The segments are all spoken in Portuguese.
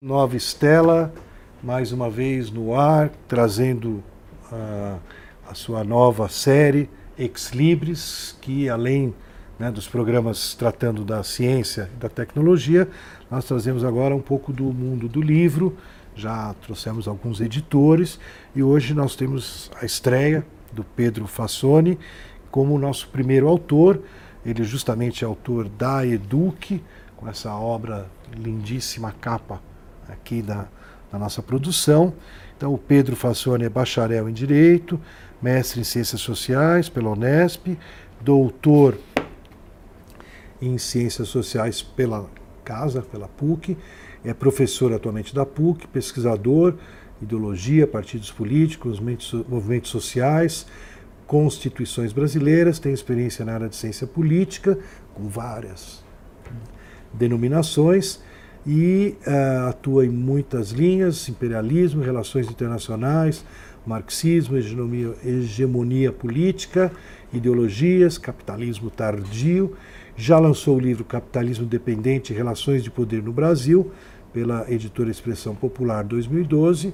Nova Estela, mais uma vez no ar, trazendo uh, a sua nova série Ex Libris, que além né, dos programas tratando da ciência e da tecnologia, nós trazemos agora um pouco do mundo do livro. Já trouxemos alguns editores e hoje nós temos a estreia do Pedro Fassoni como nosso primeiro autor. Ele justamente é autor da Eduque, com essa obra lindíssima capa aqui da, da nossa produção. Então, o Pedro Fassoni é bacharel em Direito, mestre em Ciências Sociais pela Unesp, doutor em Ciências Sociais pela Casa, pela PUC, é professor atualmente da PUC, pesquisador, ideologia, partidos políticos, movimentos sociais, constituições brasileiras, tem experiência na área de ciência política, com várias denominações, e uh, atua em muitas linhas: imperialismo, relações internacionais, marxismo, hegemonia, hegemonia política, ideologias, capitalismo tardio. Já lançou o livro Capitalismo Dependente e Relações de Poder no Brasil, pela editora Expressão Popular 2012.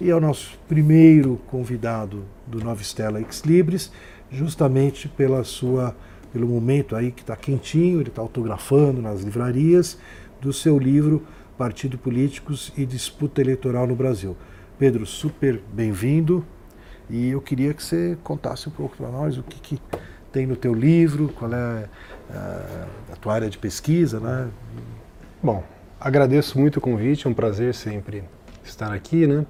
E é o nosso primeiro convidado do Nova Estela Ex Libris, justamente pela sua, pelo momento aí que está quentinho, ele está autografando nas livrarias, do seu livro Partido Políticos e Disputa Eleitoral no Brasil. Pedro, super bem-vindo e eu queria que você contasse um pouco para nós o que, que, tem no teu livro, qual é a, ah, a tua área de pesquisa, né? Bom, agradeço muito o convite, é um prazer sempre estar aqui, né?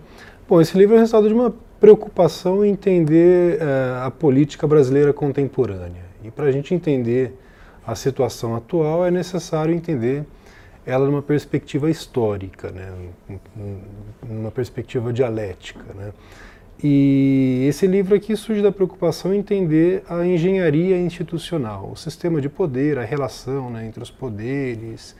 Bom, esse livro é resultado de uma preocupação em entender uh, a política brasileira contemporânea. E para a gente entender a situação atual é necessário entender ela numa perspectiva histórica, né? numa perspectiva dialética. Né? E esse livro aqui surge da preocupação em entender a engenharia institucional, o sistema de poder, a relação né, entre os poderes,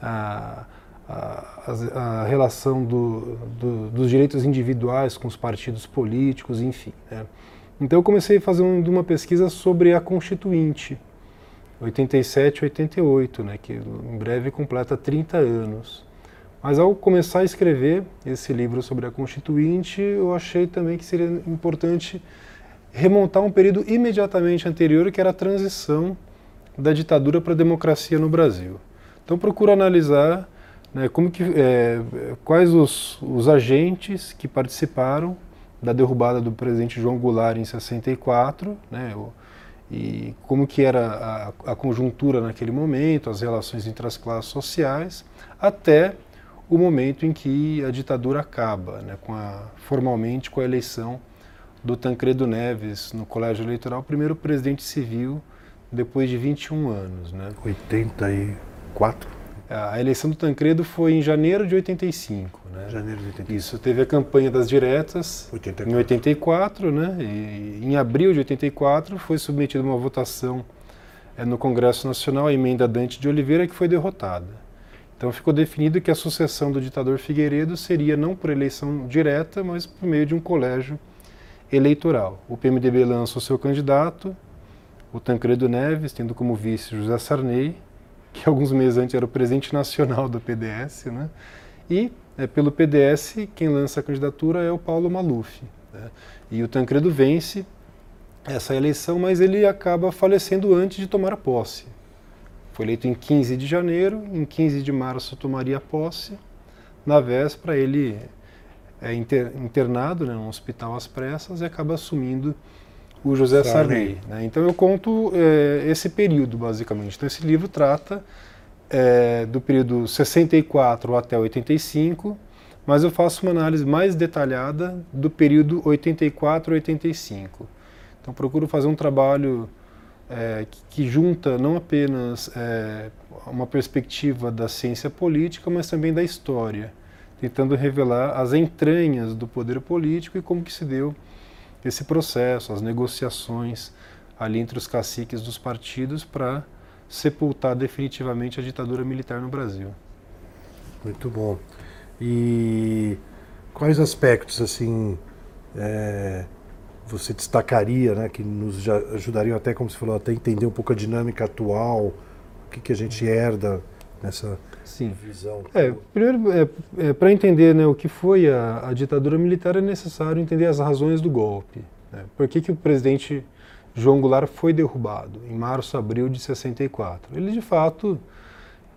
a, a, a relação do, do, dos direitos individuais com os partidos políticos, enfim. Né? Então eu comecei a fazer um, uma pesquisa sobre a Constituinte, 87, 88, né, que em breve completa 30 anos. Mas ao começar a escrever esse livro sobre a Constituinte, eu achei também que seria importante remontar um período imediatamente anterior, que era a transição da ditadura para a democracia no Brasil. Então procuro analisar né, como que, é, quais os, os agentes que participaram da derrubada do presidente João Goulart em 64, né, o, e como que era a, a, conjuntura naquele momento, as relações entre as classes sociais, até o momento em que a ditadura acaba, né, com a, formalmente com a eleição do Tancredo Neves no colégio eleitoral, primeiro presidente civil depois de 21 anos. Né. 84? A eleição do Tancredo foi em janeiro de 85. Né? Janeiro de 85. Isso, teve a campanha das diretas 84. em 84, né? E em abril de 84 foi submetida uma votação é, no Congresso Nacional, a emenda Dante de Oliveira, que foi derrotada. Então ficou definido que a sucessão do ditador Figueiredo seria não por eleição direta, mas por meio de um colégio eleitoral. O PMDB lançou seu candidato, o Tancredo Neves, tendo como vice José Sarney, que alguns meses antes era o presidente nacional do PDS, né? E é, pelo PDS, quem lança a candidatura é o Paulo Maluf. Né? E o Tancredo vence essa eleição, mas ele acaba falecendo antes de tomar a posse. Foi eleito em 15 de janeiro, em 15 de março tomaria posse. Na véspera, ele é internado né, num hospital às pressas e acaba assumindo o José Sarney. Né? Então eu conto é, esse período, basicamente. Então esse livro trata é, do período 64 até 85, mas eu faço uma análise mais detalhada do período 84 a 85. Então procuro fazer um trabalho é, que, que, junta não apenas é, uma perspectiva da ciência política, mas também da história, tentando revelar as entranhas do poder político e como que se deu esse processo, as negociações ali entre os caciques dos partidos para sepultar definitivamente a ditadura militar no Brasil. Muito bom. E quais aspectos assim é, você destacaria, né, que nos ajudariam até, como você falou, até entender um pouco a dinâmica atual, o que, que a gente herda nessa Sim. visão. É, primeiro, é, é, para entender né, o que foi a, a, ditadura militar, é necessário entender as razões do golpe. Né? Por que, que o presidente João Goulart foi derrubado em março, abril de 64? Ele, de fato,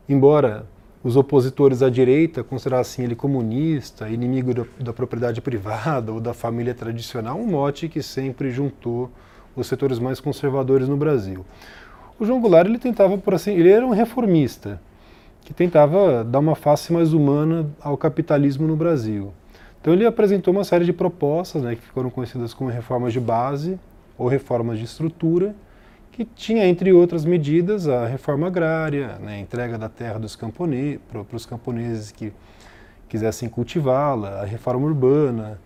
embora os opositores à direita considerassem ele comunista, inimigo da, da propriedade privada ou da família tradicional, um mote que sempre juntou os setores mais conservadores no Brasil. O João Goulart ele tentava por assim, ele era um reformista que tentava dar uma face mais humana ao capitalismo no Brasil. Então ele apresentou uma série de propostas, né, que foram conhecidas como reformas de base ou reformas de estrutura, que tinha entre outras medidas a reforma agrária, né, a entrega da terra dos camponeses para os camponeses que quisessem cultivá-la, a reforma urbana,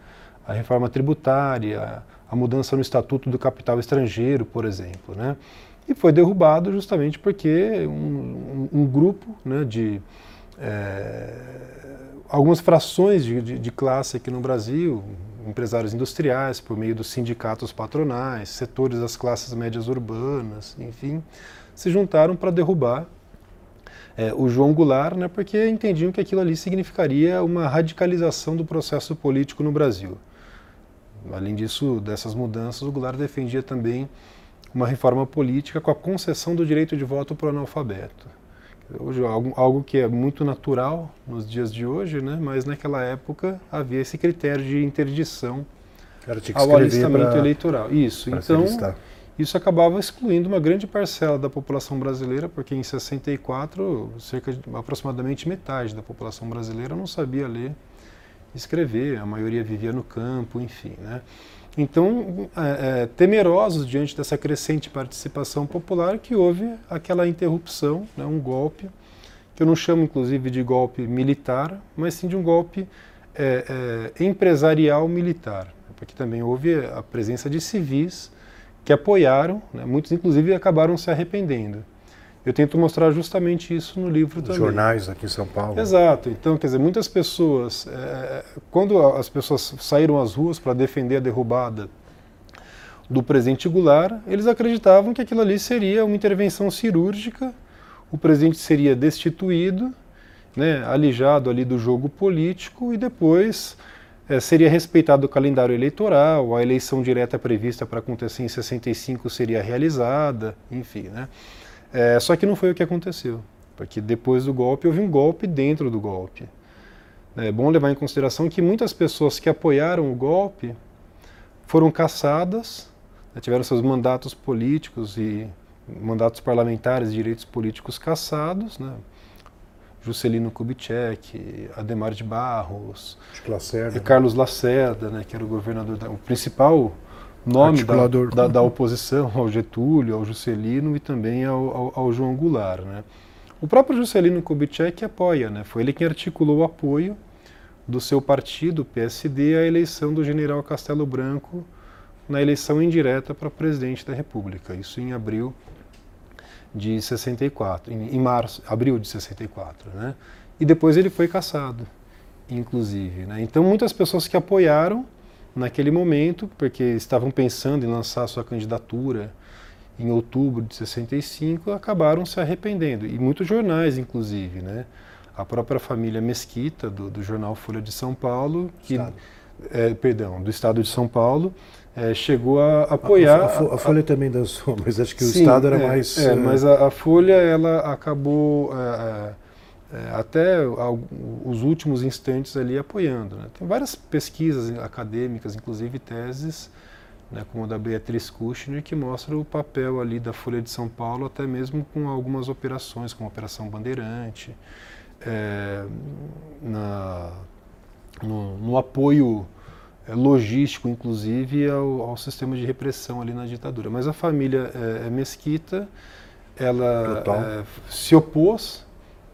a reforma tributária, a mudança no estatuto do capital estrangeiro, por exemplo, né? e foi derrubado justamente porque um, um, um grupo né, de é, algumas frações de, de, de, classe aqui no Brasil, empresários industriais, por meio dos sindicatos patronais, setores das classes médias urbanas, enfim, se juntaram para derrubar é, o João Goulart, né, porque entendiam que aquilo ali significaria uma radicalização do processo político no Brasil. Além disso, dessas mudanças, o Goulart defendia também uma reforma política com a concessão do direito de voto para o analfabeto. Hoje, algo, algo que é muito natural nos dias de hoje, né? mas naquela época havia esse critério de interdição ao alistamento eleitoral. Isso, então isso acabava excluindo uma grande parcela da população brasileira, porque em 64, cerca de aproximadamente metade da população brasileira não sabia ler escrever, a maioria vivia no campo, enfim, né? Então, é, é, temerosos diante dessa crescente participação popular, que houve aquela interrupção, né, um golpe, que eu não chamo inclusive de golpe militar, mas sim de um golpe é, é empresarial militar, porque também houve a presença de civis que apoiaram, né, muitos inclusive acabaram se arrependendo. Eu tento mostrar justamente isso no livro também. Jornais aqui em São Paulo. Exato. Então, quer dizer, muitas pessoas, é, quando as pessoas saíram às ruas para defender a derrubada do presidente Goulart, eles acreditavam que aquilo ali seria uma intervenção cirúrgica, o presidente seria destituído, né, alijado ali do jogo político e depois é, seria respeitado o calendário eleitoral, a eleição direta prevista para acontecer em 65 seria realizada, enfim, né? É, só que não foi o que aconteceu, porque depois do golpe houve um golpe dentro do golpe. É bom levar em consideração que muitas pessoas que apoiaram o golpe foram caçadas, né, tiveram seus mandatos políticos e mandatos parlamentares, direitos políticos cassados, né? Juscelino Kubitschek, Ademar de Barros, Lacerda, Carlos Lacerda, né, que era o governador, da, o principal nome da, da, da, oposição ao Getúlio, ao Juscelino e também ao, ao, ao João Goulart. Né? O próprio Juscelino Kubitschek apoia, né? foi ele quem articulou o apoio do seu partido, PSD, à eleição do general Castelo Branco na eleição indireta para presidente da República, isso em abril de 64, em, em março, abril de 64, né? E depois ele foi caçado, inclusive, né? Então muitas pessoas que apoiaram naquele momento, porque estavam pensando em lançar sua candidatura em outubro de 65, acabaram se arrependendo. E muitos jornais, inclusive, né? A própria família Mesquita, do, do jornal Folha de São Paulo, que, é, perdão, do Estado de São Paulo, é, chegou a apoiar. A, a, a Folha a, também dançou, mas acho que sim, o Estado era é, mais. É, mas a, Folha ela acabou é, é, é, até os últimos instantes ali apoiando. Né? Tem várias pesquisas acadêmicas, inclusive teses, né, como a da Beatriz Kushner, que mostram o papel ali da Folha de São Paulo, até mesmo com algumas operações, como a Operação Bandeirante, é, na, no, no, apoio é, logístico, inclusive, ao, ao, sistema de repressão ali na ditadura. Mas a família é, é Mesquita, ela é, se opôs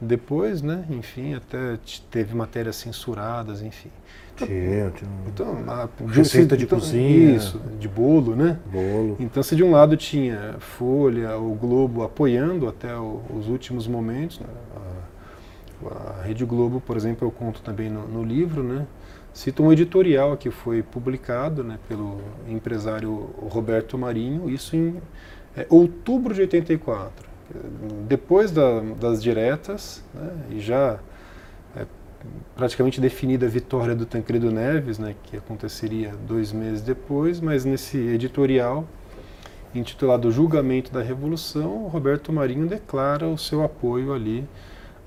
depois, né, enfim, até teve matérias censuradas, enfim. Tinha, tinha. Então, a, receita de então, cozinha. Isso, de bolo, né? Bolo. Então, se de um lado tinha Folha, o Globo apoiando até o, os últimos momentos, né? a, a, Rede Globo, por exemplo, eu conto também no, no livro, né? Cita um editorial que foi publicado né, pelo empresário Roberto Marinho, isso em é, outubro de 84 Depois da, das diretas, né, e já é, praticamente definida a vitória do Tancredo Neves, né, que aconteceria dois meses depois, mas nesse editorial intitulado Julgamento da Revolução, Roberto Marinho declara o seu apoio ali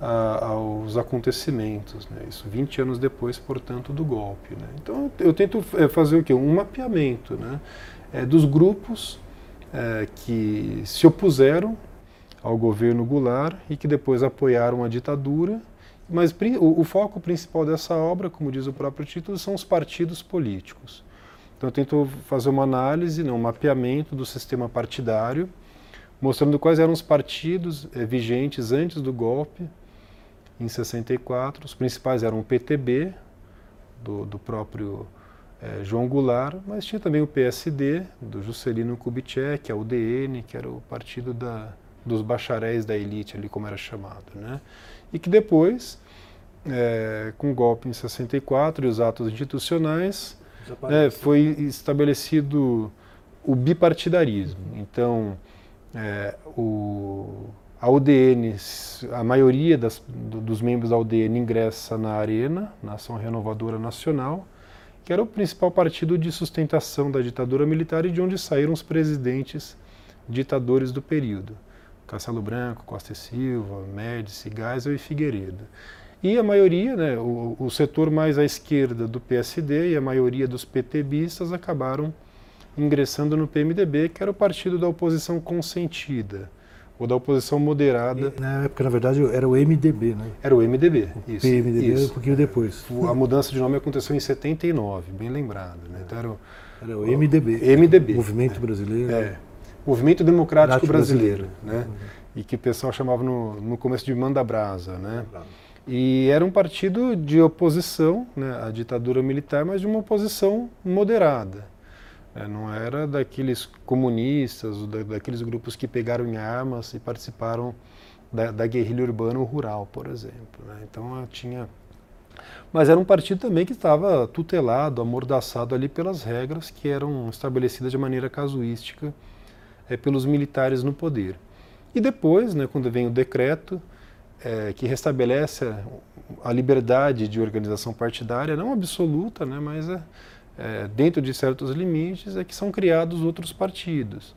a, aos acontecimentos, né? isso 20 anos depois, portanto, do golpe. Né? Então eu tento é, fazer o quê? Um mapeamento né? é, dos grupos é, que se opuseram ao governo Goulart e que depois apoiaram a ditadura. Mas o, o foco principal dessa obra, como diz o próprio título, são os partidos políticos. Então eu tento fazer uma análise, né, um mapeamento do sistema partidário, mostrando quais eram os partidos eh, vigentes antes do golpe, em 64. Os principais eram o PTB, do, do próprio eh, João Goulart, mas tinha também o PSD, do Juscelino Kubitschek, a UDN, que era o partido da, dos bacharéis da elite, ali como era chamado. Né? E que depois, eh, com o golpe em 64 e os atos institucionais, é, foi estabelecido o bipartidarismo. Então, é, o, a UDN, a maioria das, do, dos membros da UDN ingressa na Arena, na Ação Renovadora Nacional, que era o principal partido de sustentação da ditadura militar e de onde saíram os presidentes ditadores do período. Castelo Branco, Costa e Silva, Médici, Geisel e Figueiredo. E a maioria, né, o, o setor mais à esquerda do PSD e a maioria dos PTBistas acabaram ingressando no PMDB, que era o partido da oposição consentida, ou da oposição moderada. E, na época, na verdade, era o MDB, né? Era o MDB, isso. PMDB isso. um pouquinho depois. A mudança de nome aconteceu em 79, bem lembrado. Né? Então era o, era o MDB. MDB. Movimento Brasileiro. É. Movimento Democrático Brasileiro, brasileiro, né? Uhum. E que o pessoal chamava no, no começo de Manda Brasa, né? E era um partido de oposição né, à ditadura militar, mas de uma oposição moderada. É, não era daqueles comunistas, da, daqueles grupos que pegaram em armas e participaram da, da guerrilha urbana ou rural, por exemplo. Né? Então tinha. Mas era um partido também que estava tutelado, amordaçado ali pelas regras que eram estabelecidas de maneira casuística é, pelos militares no poder. E depois, né, quando vem o decreto é, que restabelece a, liberdade de organização partidária, não absoluta, né, mas é, é, dentro de certos limites, é que são criados outros partidos.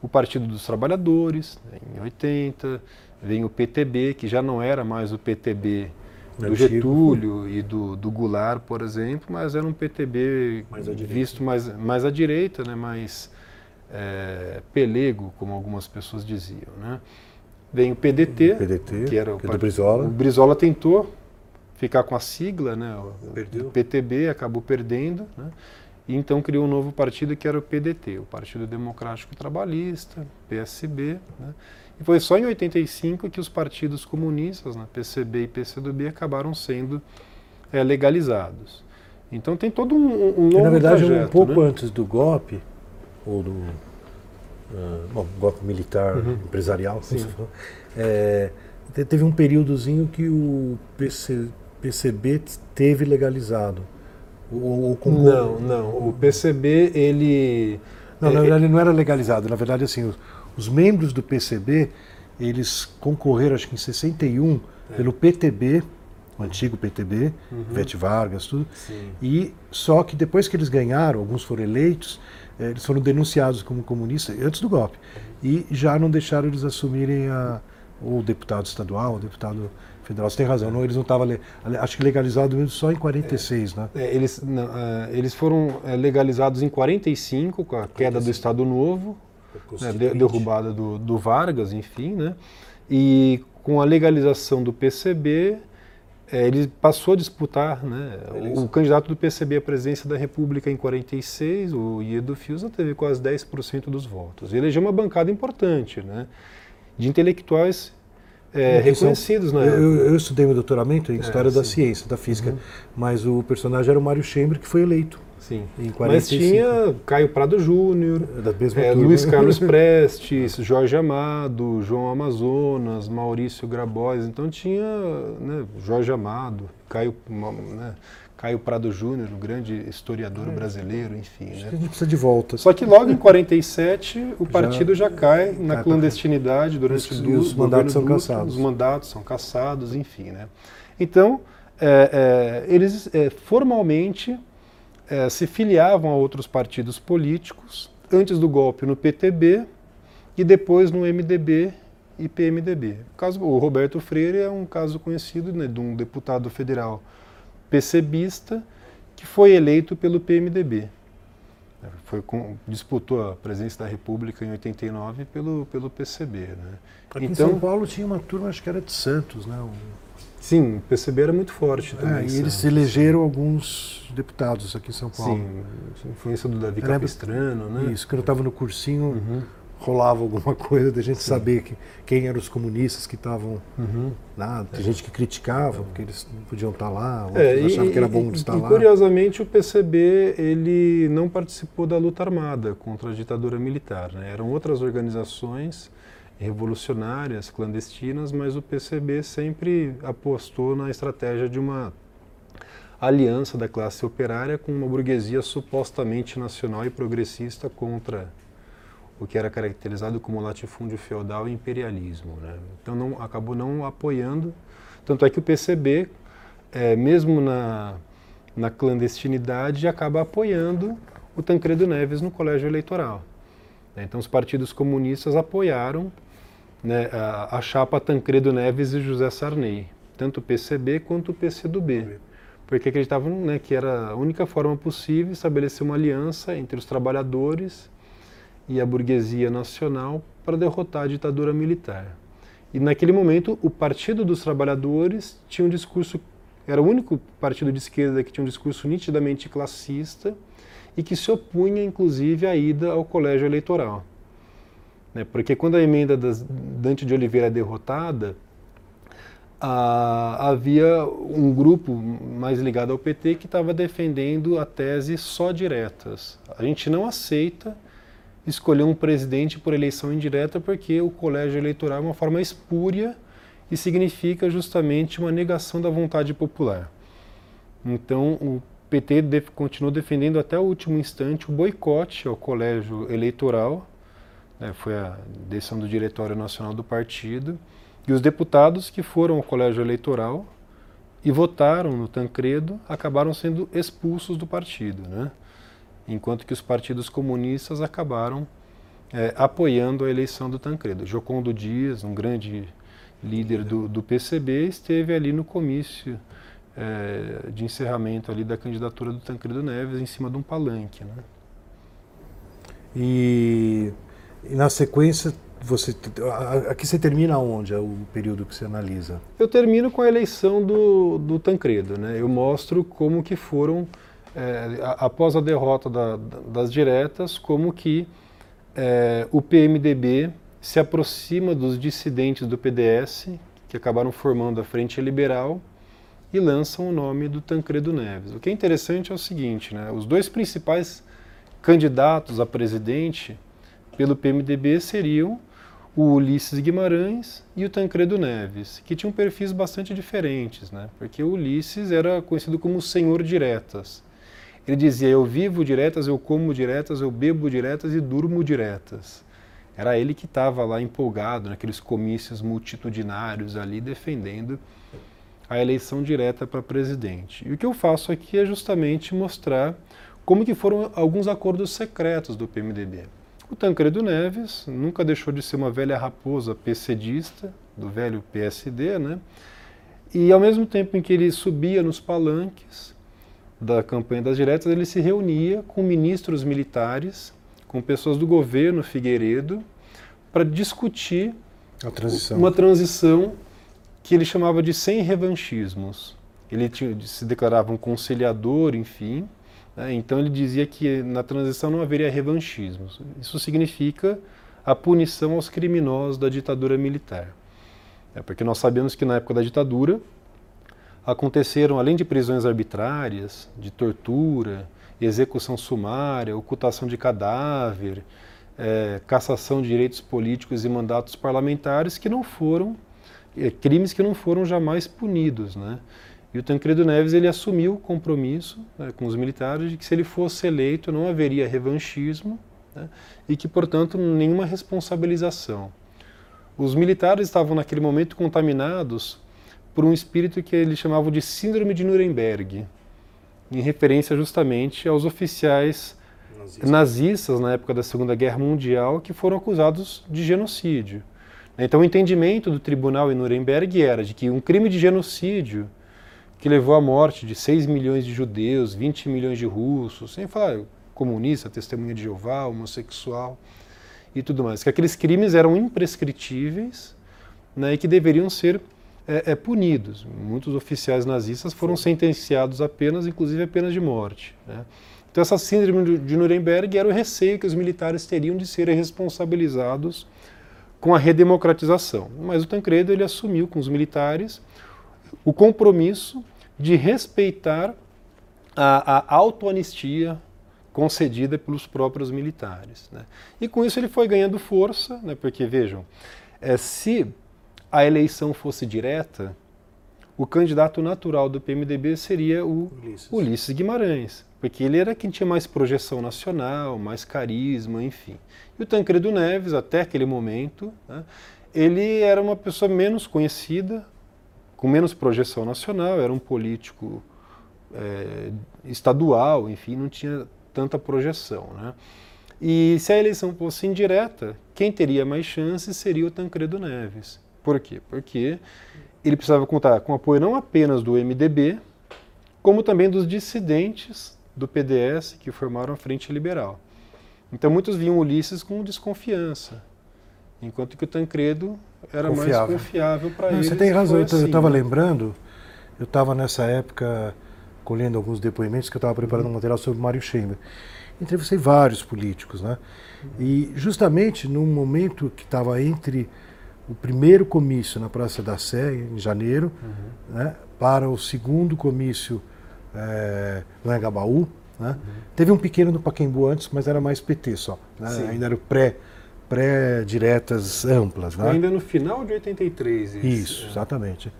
O Partido dos Trabalhadores, né, em 80, vem o PTB, que já não era mais o PTB do Getúlio e do, do Goulart, por exemplo, mas era um PTB mais visto mais, mais à direita, né, mais é, pelego, como algumas pessoas diziam. Né? Vem o PDT, o PDT que era o, que é Brizola. O Brizola tentou ficar com a sigla, né? O PTB acabou perdendo, né? E então criou um novo partido que era o PDT, o Partido Democrático Trabalhista, PSB, né? E foi só em 85 que os partidos comunistas, né, PCB e PCdoB, acabaram sendo é, legalizados. Então tem todo um, um longo Na verdade, trajeto, um pouco né? antes do golpe, ou do uh, bom, golpe militar, uhum. empresarial, é, teve um períodozinho que o PC, PCB teve legalizado. O, o não, não. O PCB, ele. Não, na verdade, não era legalizado. Na verdade, assim, os, os membros do PCB, eles concorreram, acho que em 61, é. pelo PTB, o antigo PTB, uhum. Vete Vargas, tudo. Sim. E só que depois que eles ganharam, alguns foram eleitos, eles foram denunciados como comunistas antes do golpe. E já não deixaram eles assumirem a, o deputado estadual, o deputado federal. Você tem razão, não, eles não estavam. Acho que legalizado mesmo só em 46, é, né? É, eles, não, uh, eles foram é, legalizados em 45, com a queda do Estado Novo, né, derrubada do, do Vargas, enfim, né? E com a legalização do PCB, é, ele passou a disputar, né? O, o, candidato do PCB à presidência da República em 46, o Iedo Fiuza, teve quase 10% dos votos. Ele elegeu uma bancada importante, né? De intelectuais é, reconhecidos, né? Eu, eu, estudei meu doutoramento em é, História é, da Ciência, da Física, uhum. mas o personagem era o Mário Chamber, que foi eleito Sim. Em 45. Mas tinha Caio Prado Júnior, é, Luiz Carlos Prestes, Jorge Amado, João Amazonas, Maurício Grabois. Então tinha né, Jorge Amado, Caio, né, Caio Prado Júnior, o grande historiador é. brasileiro, enfim. Né? a gente precisa de volta. Só que logo em 47 o partido já, já cai na clandestinidade durante os, os mandatos são cassados. Os mandatos são cassados, enfim. Né? Então, é, é, eles é, formalmente é, se filiavam a outros partidos políticos, antes do golpe no PTB e depois no MDB e PMDB. O, caso, o Roberto Freire é um caso conhecido né, de um deputado federal PCBista que foi eleito pelo PMDB. Foi com, disputou a presidência da República em 89 pelo, pelo PCB. Né? Aqui então, em São Paulo tinha uma turma, acho que era de Santos, né? Sim, o PCB era muito forte é, também. É, e eles elegeram alguns deputados aqui em São Paulo. Sim, influência do Davi Capistrano, né? Isso, quando eu estava no cursinho, uhum rolava alguma coisa da gente Sim. saber que, quem eram os comunistas que estavam uhum. lá. Tem é. gente que criticava, porque eles não podiam estar lá, outros é, achavam que era bom estar e, lá. curiosamente o PCB ele não participou da luta armada contra a ditadura militar. Né? Eram outras organizações revolucionárias, clandestinas, mas o PCB sempre apostou na estratégia de uma aliança da classe operária com uma burguesia supostamente nacional e progressista contra o que era caracterizado como latifúndio feudal e imperialismo. Né? Então não, acabou não apoiando, tanto é que o PCB, é, mesmo na, na clandestinidade, acaba apoiando o Tancredo Neves no colégio eleitoral. Né? Então os partidos comunistas apoiaram né, a, a, chapa Tancredo Neves e José Sarney, tanto o PCB quanto o PCdoB, porque acreditavam né, que era a única forma possível estabelecer uma aliança entre os trabalhadores e a burguesia nacional para derrotar a ditadura militar. E naquele momento, o Partido dos Trabalhadores tinha um discurso, era o único partido de esquerda que tinha um discurso nitidamente classista e que se opunha, inclusive, à ida ao colégio eleitoral. Né? Porque quando a emenda das, Dante de Oliveira é derrotada, ah, havia um grupo mais ligado ao PT que estava defendendo a tese só diretas. A gente não aceita escolher um presidente por eleição indireta porque o colégio eleitoral é uma forma espúria e significa justamente uma negação da vontade popular. Então, o PT continuou defendendo até o último instante o boicote ao colégio eleitoral, né, foi a decisão do Diretório Nacional do Partido, e os deputados que foram ao colégio eleitoral e votaram no Tancredo acabaram sendo expulsos do partido. Né? enquanto que os partidos comunistas acabaram é, apoiando a eleição do Tancredo. Jocondo Dias, um grande líder do, do PCB, esteve ali no comício é, de encerramento ali da candidatura do Tancredo Neves em cima de um palanque. Né? E, e na sequência você aqui você termina onde é o período que você analisa? Eu termino com a eleição do, do Tancredo, né? Eu mostro como que foram é, após a derrota da, das diretas, como que é, o PMDB se aproxima dos dissidentes do PDS, que acabaram formando a Frente Liberal, e lançam o nome do Tancredo Neves. O que é interessante é o seguinte, né, os dois principais candidatos a presidente pelo PMDB seriam o Ulisses Guimarães e o Tancredo Neves, que tinham perfis bastante diferentes, né? porque o Ulisses era conhecido como Senhor Diretas, ele dizia: Eu vivo diretas, eu como diretas, eu bebo diretas e durmo diretas. Era ele que estava lá empolgado naqueles comícios multitudinários ali defendendo a eleição direta para presidente. E o que eu faço aqui é justamente mostrar como que foram alguns acordos secretos do PMDB. O Tancredo Neves nunca deixou de ser uma velha raposa PCdista, do velho PSD, né? E ao mesmo tempo em que ele subia nos palanques, da campanha das diretas, ele se reunia com ministros militares, com pessoas do governo Figueiredo, para discutir transição. uma transição que ele chamava de sem revanchismos. Ele tinha, se declarava um conciliador, enfim. Né? Então ele dizia que na transição não haveria revanchismos. Isso significa a punição aos criminosos da ditadura militar. É porque nós sabemos que na época da ditadura aconteceram, além de prisões arbitrárias, de tortura execução sumária, ocultação de cadáver, é, cassação de direitos políticos e mandatos parlamentares que não foram, é, crimes que não foram jamais punidos. Né? E o Tancredo Neves ele assumiu o compromisso né, com os militares de que se ele fosse eleito não haveria revanchismo né, e que, portanto, nenhuma responsabilização. Os militares estavam naquele momento contaminados por um espírito que eles chamavam de Síndrome de Nuremberg, em referência justamente aos oficiais nazistas. nazistas na época da Segunda Guerra Mundial que foram acusados de genocídio. Então, o entendimento do tribunal em Nuremberg era de que um crime de genocídio que levou à morte de 6 milhões de judeus, 20 milhões de russos, sem falar comunista, testemunha de Jeová, homossexual e tudo mais, que aqueles crimes eram imprescritíveis né, e que deveriam ser é, é, punidos. Muitos oficiais nazistas foram sentenciados apenas, inclusive a pena de morte. Né? Então essa síndrome de Nuremberg era o receio que os militares teriam de serem responsabilizados com a redemocratização. Mas o Tancredo ele assumiu com os militares o compromisso de respeitar a, a autoanistia concedida pelos próprios militares. Né? E com isso ele foi ganhando força, né? porque vejam, é, se a eleição fosse direta, o candidato natural do PMDB seria o Ulisses. Ulisses Guimarães, porque ele era quem tinha mais projeção nacional, mais carisma, enfim. E o Tancredo Neves, até aquele momento, né, ele era uma pessoa menos conhecida, com menos projeção nacional, era um político é, estadual, enfim, não tinha tanta projeção. Né? E se a eleição fosse indireta, quem teria mais chances seria o Tancredo Neves. Por quê? Porque ele precisava contar com apoio não apenas do MDB, como também dos dissidentes do PDS que formaram a Frente Liberal. Então muitos viam Ulisses com desconfiança, enquanto que o Tancredo era confiável. mais confiável para ele. Você tem razão, assim, eu estava né? lembrando, eu estava nessa época colhendo alguns depoimentos que eu estava preparando um material sobre Mário Chamber. Entrevistei vários políticos, né? E justamente no momento que estava entre o primeiro comício na Praça da Sé, em janeiro, uhum. né, para o segundo comício é, no Engabaú. Né? Uhum. Teve um pequeno no Paquembu antes, mas era mais PT só. Né? Ainda era pré pré-diretas amplas. Né? Ainda no final de 83. Isso, isso é. exatamente.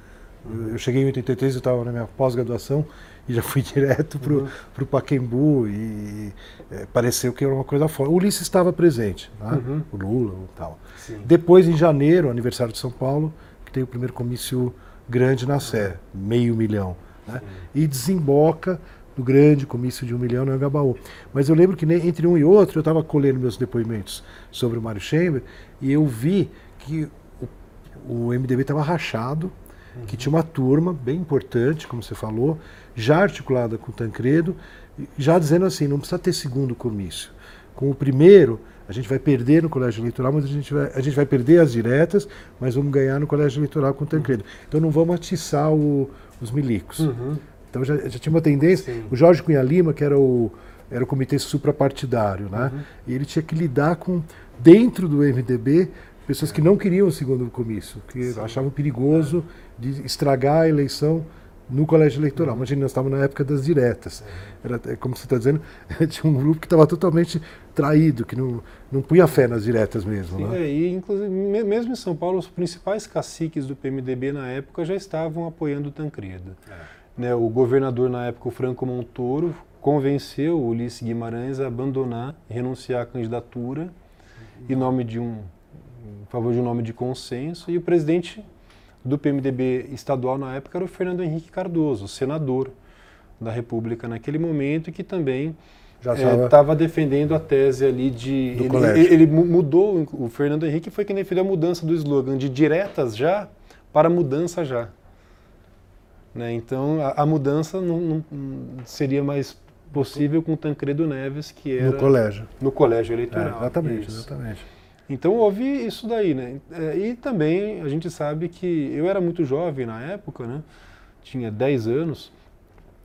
Uhum. Eu cheguei em 83, eu estava na minha pós-graduação e já fui direto para o uhum. Paquembu e é, pareceu que era uma coisa forte. O Ulisses estava presente, né? uhum. o Lula e tal. Sim. Depois, em janeiro, aniversário de São Paulo, que tem o primeiro comício grande na Sé, meio milhão. Né? E desemboca no grande comício de um milhão no Angabaú. Mas eu lembro que entre um e outro eu estava colhendo meus depoimentos sobre o Mário Chamber e eu vi que o, o MDB estava rachado, uhum. que tinha uma turma bem importante, como você falou, já articulada com o Tancredo, já dizendo assim, não precisa ter segundo comício. Com o primeiro, a gente vai perder no colégio eleitoral, mas a gente vai, a gente vai perder as diretas, mas vamos ganhar no colégio eleitoral com o Tancredo. Então não vamos atiçar o, os milicos. Uhum. Então já, já, tinha uma tendência. Sim. O Jorge Cunha Lima, que era o, era o comitê suprapartidário, né? Uhum. E ele tinha que lidar com, dentro do MDB, pessoas que não queriam o segundo comício, que Sim. achavam perigoso de estragar a eleição no colégio eleitoral. Uhum. Imagina, nós estávamos na época das diretas. Era, é como você está dizendo, tinha um grupo que estava totalmente traído, que não, não punha fé nas diretas mesmo. Sim, né? é, e inclusive, mesmo em São Paulo, os principais caciques do PMDB na época já estavam apoiando o Tancredo. É. Né, o governador na época, o Franco Montoro, convenceu o Ulisses Guimarães a abandonar, renunciar à candidatura, uhum. em nome de um, em favor de um nome de consenso, e o presidente do PMDB estadual na época era o Fernando Henrique Cardoso, senador da República naquele momento, que também estava é, defendendo a tese ali de. Ele, ele, mudou, o Fernando Henrique foi quem defendeu a mudança do slogan de diretas já para mudança já. Né? Então a, a mudança não, não, seria mais possível com Tancredo Neves, que era. No colégio. No colégio eleitoral. É, exatamente, Isso. exatamente. Então houve isso daí, né? É, e também a gente sabe que eu era muito jovem na época, né? Tinha 10 anos.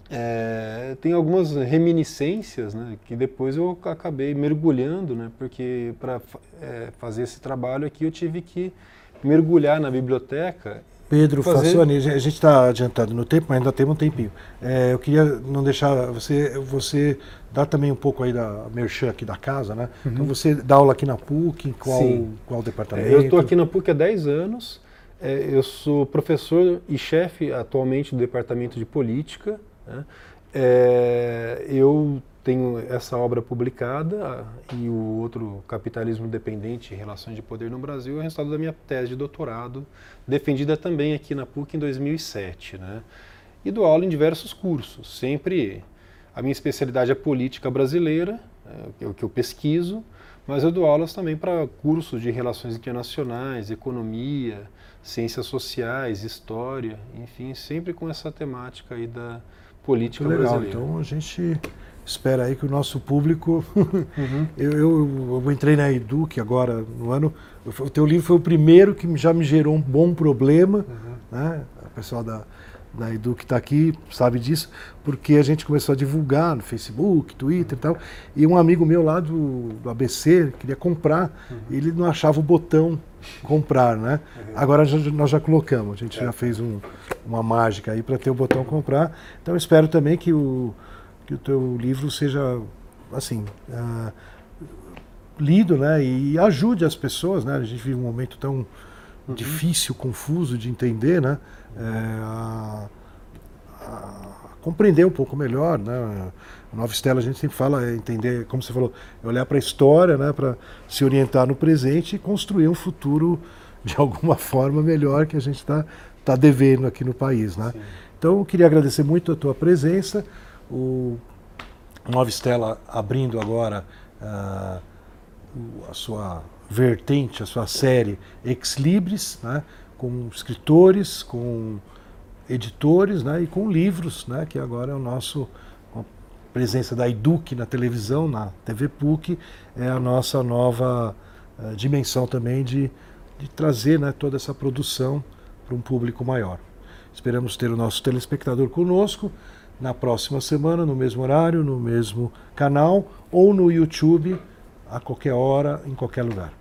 É, tem algumas reminiscências, né? Que depois eu acabei mergulhando, né? Porque para é, fazer esse trabalho aqui eu tive que mergulhar na biblioteca Pedro fazer... Facione, a gente está adiantado no tempo, mas ainda temos um tempinho. É, eu queria não deixar você, você dar também um pouco aí da merchan aqui da casa, né? Uhum. Então você dá aula aqui na PUC, em qual, qual departamento? É, eu estou aqui na PUC há 10 anos. É, eu sou professor e chefe atualmente do departamento de política. Né? É, eu tenho essa obra publicada e o outro Capitalismo Dependente e Relações de Poder no Brasil é o resultado da minha tese de doutorado, defendida também aqui na PUC em 2007. Né? E dou aula em diversos cursos, sempre a minha especialidade é política brasileira, é o que eu pesquiso, mas eu dou aulas também para cursos de relações internacionais, economia, ciências sociais, história, enfim, sempre com essa temática aí da política legal. brasileira. Então a gente espera aí que o nosso público. Uhum. eu, eu, eu, entrei na Eduque agora no ano. O teu livro foi o primeiro que já me gerou um bom problema. Uhum. Né? O pessoal da, da Edu que está aqui sabe disso, porque a gente começou a divulgar no Facebook, Twitter e tal. E um amigo meu lá do, do ABC queria comprar, uhum. ele não achava o botão comprar, né? Uhum. Agora já, nós já colocamos, a gente é. já fez um, uma mágica aí para ter o botão comprar. Então espero também que o que o teu livro seja assim uh, lido, né, e ajude as pessoas, né? A gente vive um momento tão uhum. difícil, confuso de entender, né? É, a, a compreender um pouco melhor, né? A Nova Estela a gente sempre fala é entender, como você falou, é olhar para a história, né, para se orientar no presente e construir um futuro de alguma forma melhor que a gente está tá devendo aqui no país, né? Sim. Então eu queria agradecer muito a tua presença o Nova Estela abrindo agora uh, a sua vertente, a sua série Ex Libris, né, com escritores, com editores né, e com livros, né, que agora é o nosso a presença da Educ na televisão, na TV PUC, é a nossa nova uh, dimensão também de, de trazer né, toda essa produção para um público maior. Esperamos ter o nosso telespectador conosco na próxima semana, no mesmo horário, no mesmo canal ou no YouTube, a qualquer hora, em qualquer lugar.